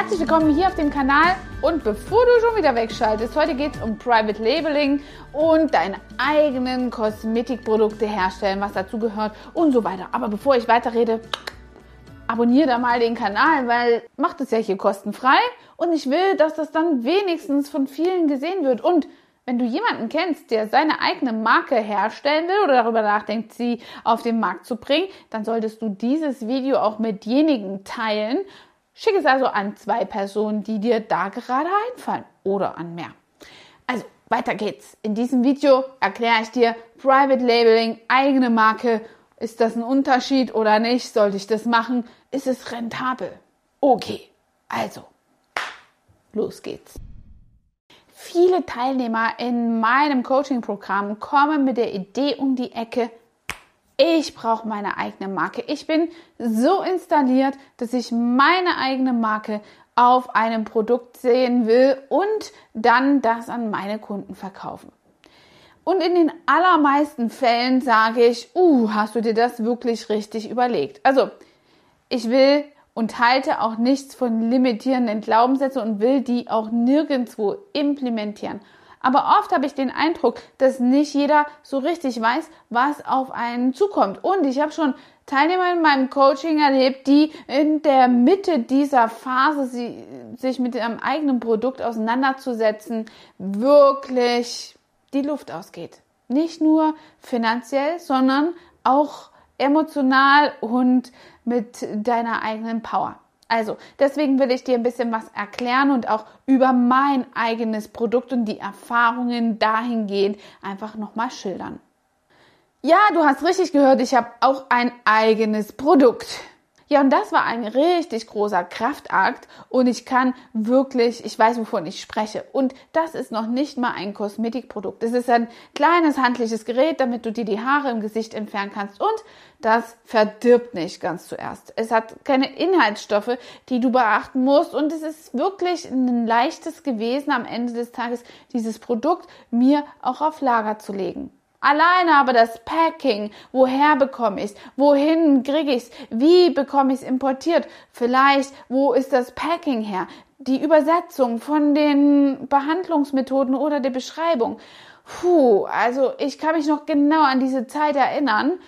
Herzlich willkommen hier auf dem Kanal und bevor du schon wieder wegschaltest, heute geht es um Private Labeling und deine eigenen Kosmetikprodukte herstellen, was dazu gehört und so weiter. Aber bevor ich weiterrede, abonniere da mal den Kanal, weil macht es ja hier kostenfrei und ich will, dass das dann wenigstens von vielen gesehen wird und wenn du jemanden kennst, der seine eigene Marke herstellen will oder darüber nachdenkt, sie auf den Markt zu bringen, dann solltest du dieses Video auch mit denjenigen teilen. Schick es also an zwei Personen, die dir da gerade einfallen oder an mehr. Also, weiter geht's. In diesem Video erkläre ich dir Private Labeling, eigene Marke. Ist das ein Unterschied oder nicht? Sollte ich das machen? Ist es rentabel? Okay, also, los geht's. Viele Teilnehmer in meinem Coaching-Programm kommen mit der Idee um die Ecke, ich brauche meine eigene Marke. Ich bin so installiert, dass ich meine eigene Marke auf einem Produkt sehen will und dann das an meine Kunden verkaufen. Und in den allermeisten Fällen sage ich, uh, hast du dir das wirklich richtig überlegt? Also, ich will und halte auch nichts von limitierenden Glaubenssätzen und will die auch nirgendwo implementieren. Aber oft habe ich den Eindruck, dass nicht jeder so richtig weiß, was auf einen zukommt. Und ich habe schon Teilnehmer in meinem Coaching erlebt, die in der Mitte dieser Phase, sie, sich mit ihrem eigenen Produkt auseinanderzusetzen, wirklich die Luft ausgeht. Nicht nur finanziell, sondern auch emotional und mit deiner eigenen Power. Also, deswegen will ich dir ein bisschen was erklären und auch über mein eigenes Produkt und die Erfahrungen dahingehend einfach nochmal schildern. Ja, du hast richtig gehört, ich habe auch ein eigenes Produkt. Ja, und das war ein richtig großer Kraftakt und ich kann wirklich, ich weiß, wovon ich spreche. Und das ist noch nicht mal ein Kosmetikprodukt. Es ist ein kleines handliches Gerät, damit du dir die Haare im Gesicht entfernen kannst und das verdirbt nicht ganz zuerst. Es hat keine Inhaltsstoffe, die du beachten musst und es ist wirklich ein leichtes gewesen am Ende des Tages, dieses Produkt mir auch auf Lager zu legen. Alleine aber das Packing, woher bekomme ich es, wohin kriege ich es, wie bekomme ich es importiert, vielleicht wo ist das Packing her, die Übersetzung von den Behandlungsmethoden oder der Beschreibung. Puh, also ich kann mich noch genau an diese Zeit erinnern,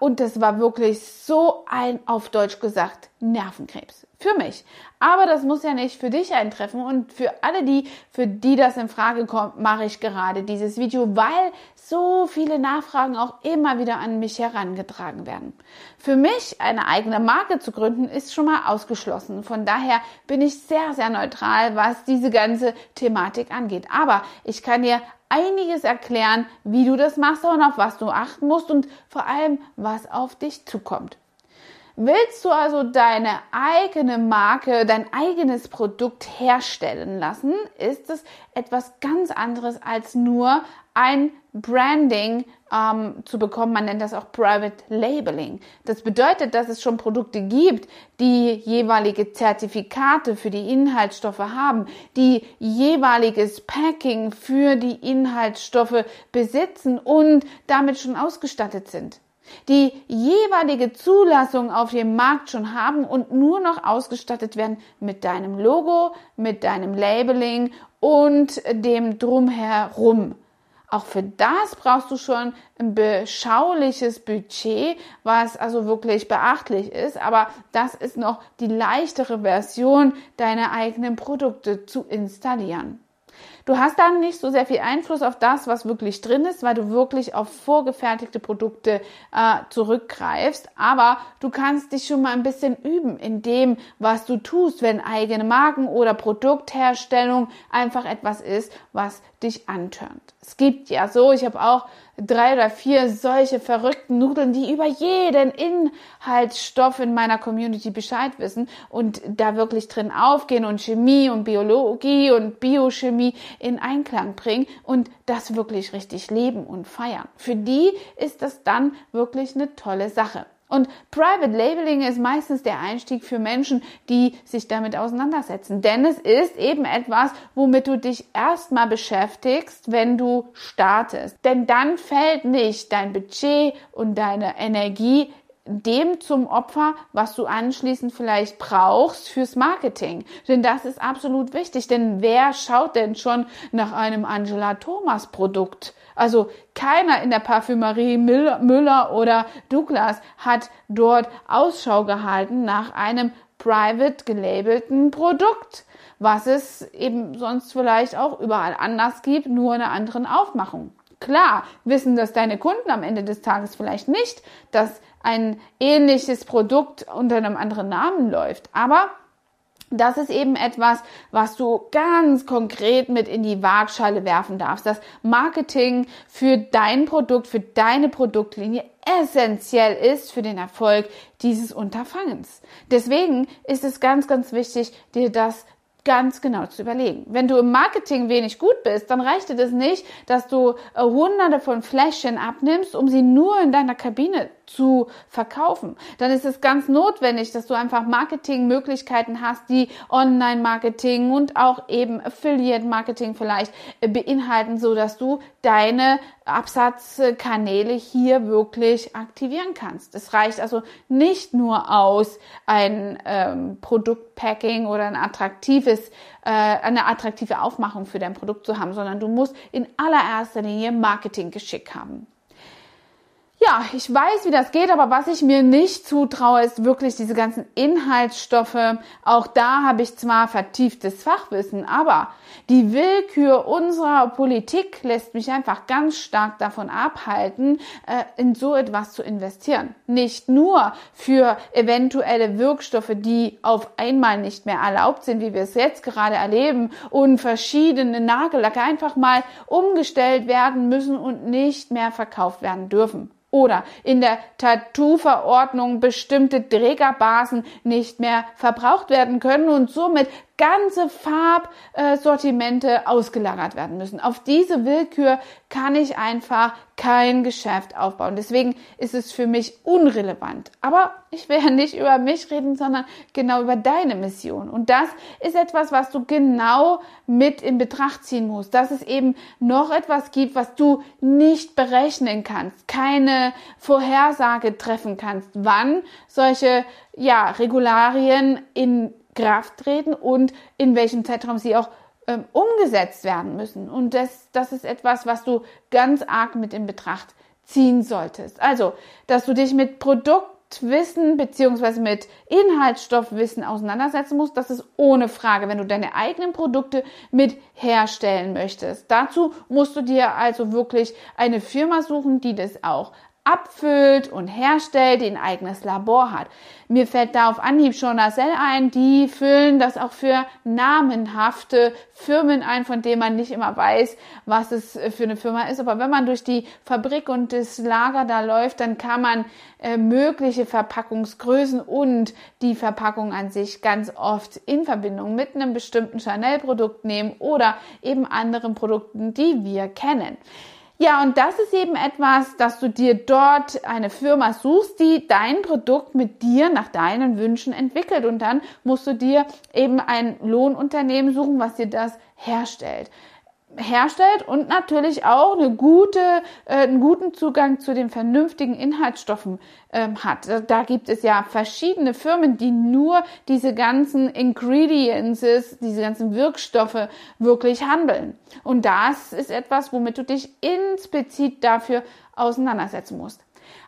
und das war wirklich so ein, auf Deutsch gesagt, Nervenkrebs. Für mich. Aber das muss ja nicht für dich eintreffen. Und für alle die, für die das in Frage kommt, mache ich gerade dieses Video, weil so viele Nachfragen auch immer wieder an mich herangetragen werden. Für mich eine eigene Marke zu gründen, ist schon mal ausgeschlossen. Von daher bin ich sehr, sehr neutral, was diese ganze Thematik angeht. Aber ich kann dir einiges erklären, wie du das machst und auf was du achten musst und vor allem, was auf dich zukommt. Willst du also deine eigene Marke, dein eigenes Produkt herstellen lassen, ist es etwas ganz anderes als nur ein Branding ähm, zu bekommen. Man nennt das auch Private Labeling. Das bedeutet, dass es schon Produkte gibt, die jeweilige Zertifikate für die Inhaltsstoffe haben, die jeweiliges Packing für die Inhaltsstoffe besitzen und damit schon ausgestattet sind die jeweilige Zulassung auf dem Markt schon haben und nur noch ausgestattet werden mit deinem Logo, mit deinem Labeling und dem drumherum. Auch für das brauchst du schon ein beschauliches Budget, was also wirklich beachtlich ist. Aber das ist noch die leichtere Version, deine eigenen Produkte zu installieren. Du hast dann nicht so sehr viel Einfluss auf das, was wirklich drin ist, weil du wirklich auf vorgefertigte Produkte äh, zurückgreifst. Aber du kannst dich schon mal ein bisschen üben in dem, was du tust, wenn eigene Marken oder Produktherstellung einfach etwas ist, was dich antörnt. Es gibt ja so, ich habe auch drei oder vier solche verrückten Nudeln, die über jeden Inhaltsstoff in meiner Community Bescheid wissen und da wirklich drin aufgehen und Chemie und Biologie und Biochemie in Einklang bringen und das wirklich richtig leben und feiern. Für die ist das dann wirklich eine tolle Sache. Und Private Labeling ist meistens der Einstieg für Menschen, die sich damit auseinandersetzen. Denn es ist eben etwas, womit du dich erstmal beschäftigst, wenn du startest. Denn dann fällt nicht dein Budget und deine Energie dem zum Opfer, was du anschließend vielleicht brauchst fürs Marketing. Denn das ist absolut wichtig. Denn wer schaut denn schon nach einem Angela Thomas Produkt? Also keiner in der Parfümerie Müller oder Douglas hat dort Ausschau gehalten nach einem private gelabelten Produkt, was es eben sonst vielleicht auch überall anders gibt, nur in einer anderen Aufmachung. Klar, wissen das deine Kunden am Ende des Tages vielleicht nicht, dass ein ähnliches Produkt unter einem anderen Namen läuft. Aber das ist eben etwas, was du ganz konkret mit in die Waagschale werfen darfst. Das Marketing für dein Produkt, für deine Produktlinie essentiell ist für den Erfolg dieses Unterfangens. Deswegen ist es ganz, ganz wichtig, dir das ganz genau zu überlegen. Wenn du im Marketing wenig gut bist, dann reicht dir das nicht, dass du äh, hunderte von Fläschchen abnimmst, um sie nur in deiner Kabine zu verkaufen. Dann ist es ganz notwendig, dass du einfach Marketingmöglichkeiten hast, die Online-Marketing und auch eben Affiliate-Marketing vielleicht beinhalten, so dass du deine Absatzkanäle hier wirklich aktivieren kannst. Es reicht also nicht nur aus, ein ähm, Produktpacking oder ein attraktives, äh, eine attraktive Aufmachung für dein Produkt zu haben, sondern du musst in allererster Linie Marketinggeschick haben ja, ich weiß, wie das geht, aber was ich mir nicht zutraue, ist wirklich diese ganzen Inhaltsstoffe. Auch da habe ich zwar vertieftes Fachwissen, aber die Willkür unserer Politik lässt mich einfach ganz stark davon abhalten, äh, in so etwas zu investieren. Nicht nur für eventuelle Wirkstoffe, die auf einmal nicht mehr erlaubt sind, wie wir es jetzt gerade erleben, und verschiedene Nagellacke einfach mal umgestellt werden müssen und nicht mehr verkauft werden dürfen oder in der Tattoo-Verordnung bestimmte Trägerbasen nicht mehr verbraucht werden können und somit ganze Farbsortimente ausgelagert werden müssen. Auf diese Willkür kann ich einfach kein Geschäft aufbauen. Deswegen ist es für mich unrelevant. Aber ich will ja nicht über mich reden, sondern genau über deine Mission. Und das ist etwas, was du genau mit in Betracht ziehen musst. Dass es eben noch etwas gibt, was du nicht berechnen kannst, keine Vorhersage treffen kannst, wann solche ja, Regularien in Kraft treten und in welchem Zeitraum sie auch ähm, umgesetzt werden müssen. Und das, das ist etwas, was du ganz arg mit in Betracht ziehen solltest. Also, dass du dich mit Produktwissen beziehungsweise mit Inhaltsstoffwissen auseinandersetzen musst, das ist ohne Frage, wenn du deine eigenen Produkte mit herstellen möchtest. Dazu musst du dir also wirklich eine Firma suchen, die das auch abfüllt und herstellt, die ein eigenes Labor hat. Mir fällt da auf Anhieb schon Nacelle ein, die füllen das auch für namenhafte Firmen ein, von denen man nicht immer weiß, was es für eine Firma ist. Aber wenn man durch die Fabrik und das Lager da läuft, dann kann man äh, mögliche Verpackungsgrößen und die Verpackung an sich ganz oft in Verbindung mit einem bestimmten Chanel-Produkt nehmen oder eben anderen Produkten, die wir kennen. Ja, und das ist eben etwas, dass du dir dort eine Firma suchst, die dein Produkt mit dir nach deinen Wünschen entwickelt. Und dann musst du dir eben ein Lohnunternehmen suchen, was dir das herstellt herstellt und natürlich auch eine gute, äh, einen guten Zugang zu den vernünftigen Inhaltsstoffen ähm, hat. Da gibt es ja verschiedene Firmen, die nur diese ganzen Ingredients, diese ganzen Wirkstoffe wirklich handeln. Und das ist etwas, womit du dich insplizit dafür auseinandersetzen musst.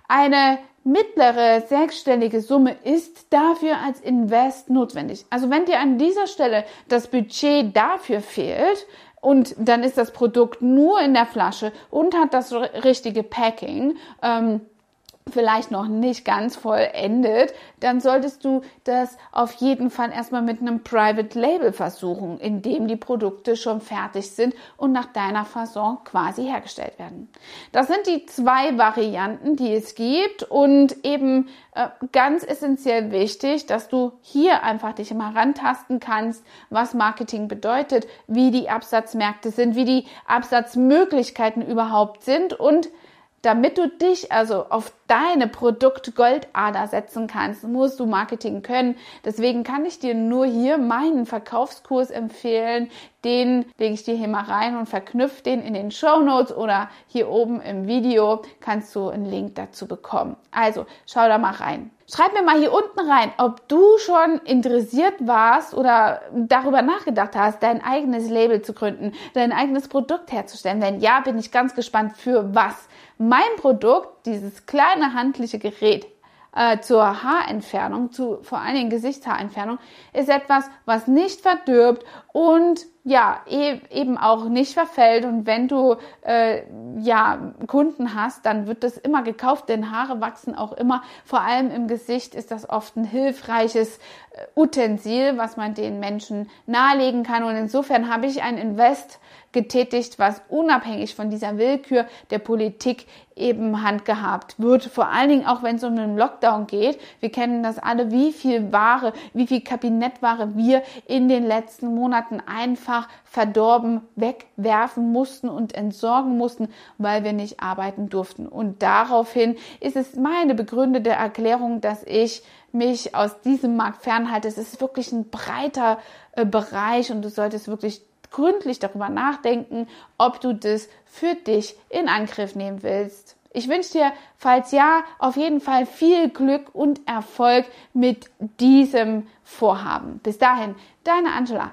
Eine mittlere sechsstellige Summe ist dafür als Invest notwendig. Also wenn dir an dieser Stelle das Budget dafür fehlt, und dann ist das Produkt nur in der Flasche und hat das richtige Packing. Ähm, vielleicht noch nicht ganz vollendet, dann solltest du das auf jeden Fall erstmal mit einem Private Label versuchen, in dem die Produkte schon fertig sind und nach deiner Fasson quasi hergestellt werden. Das sind die zwei Varianten, die es gibt und eben äh, ganz essentiell wichtig, dass du hier einfach dich immer rantasten kannst, was Marketing bedeutet, wie die Absatzmärkte sind, wie die Absatzmöglichkeiten überhaupt sind und damit du dich also auf deine Produkt-Goldader setzen kannst, musst du Marketing können. Deswegen kann ich dir nur hier meinen Verkaufskurs empfehlen. Den lege ich dir hier mal rein und verknüpfe den in den Show Notes oder hier oben im Video kannst du einen Link dazu bekommen. Also schau da mal rein. Schreib mir mal hier unten rein, ob du schon interessiert warst oder darüber nachgedacht hast, dein eigenes Label zu gründen, dein eigenes Produkt herzustellen. Wenn ja, bin ich ganz gespannt für was. Mein Produkt, dieses kleine handliche Gerät, äh, zur Haarentfernung, zu vor allen Dingen Gesichtshaarentfernung, ist etwas, was nicht verdirbt und ja, e eben auch nicht verfällt. Und wenn du äh, ja Kunden hast, dann wird das immer gekauft, denn Haare wachsen auch immer. Vor allem im Gesicht ist das oft ein hilfreiches äh, Utensil, was man den Menschen nahelegen kann. Und insofern habe ich ein Invest getätigt, was unabhängig von dieser Willkür der Politik eben handgehabt wird. Vor allen Dingen auch, wenn es um einen Lockdown geht. Wir kennen das alle, wie viel Ware, wie viel Kabinettware wir in den letzten Monaten einfach verdorben wegwerfen mussten und entsorgen mussten, weil wir nicht arbeiten durften. Und daraufhin ist es meine begründete Erklärung, dass ich mich aus diesem Markt fernhalte. Es ist wirklich ein breiter äh, Bereich und du solltest wirklich gründlich darüber nachdenken, ob du das für dich in Angriff nehmen willst. Ich wünsche dir, falls ja, auf jeden Fall viel Glück und Erfolg mit diesem Vorhaben. Bis dahin, deine Angela,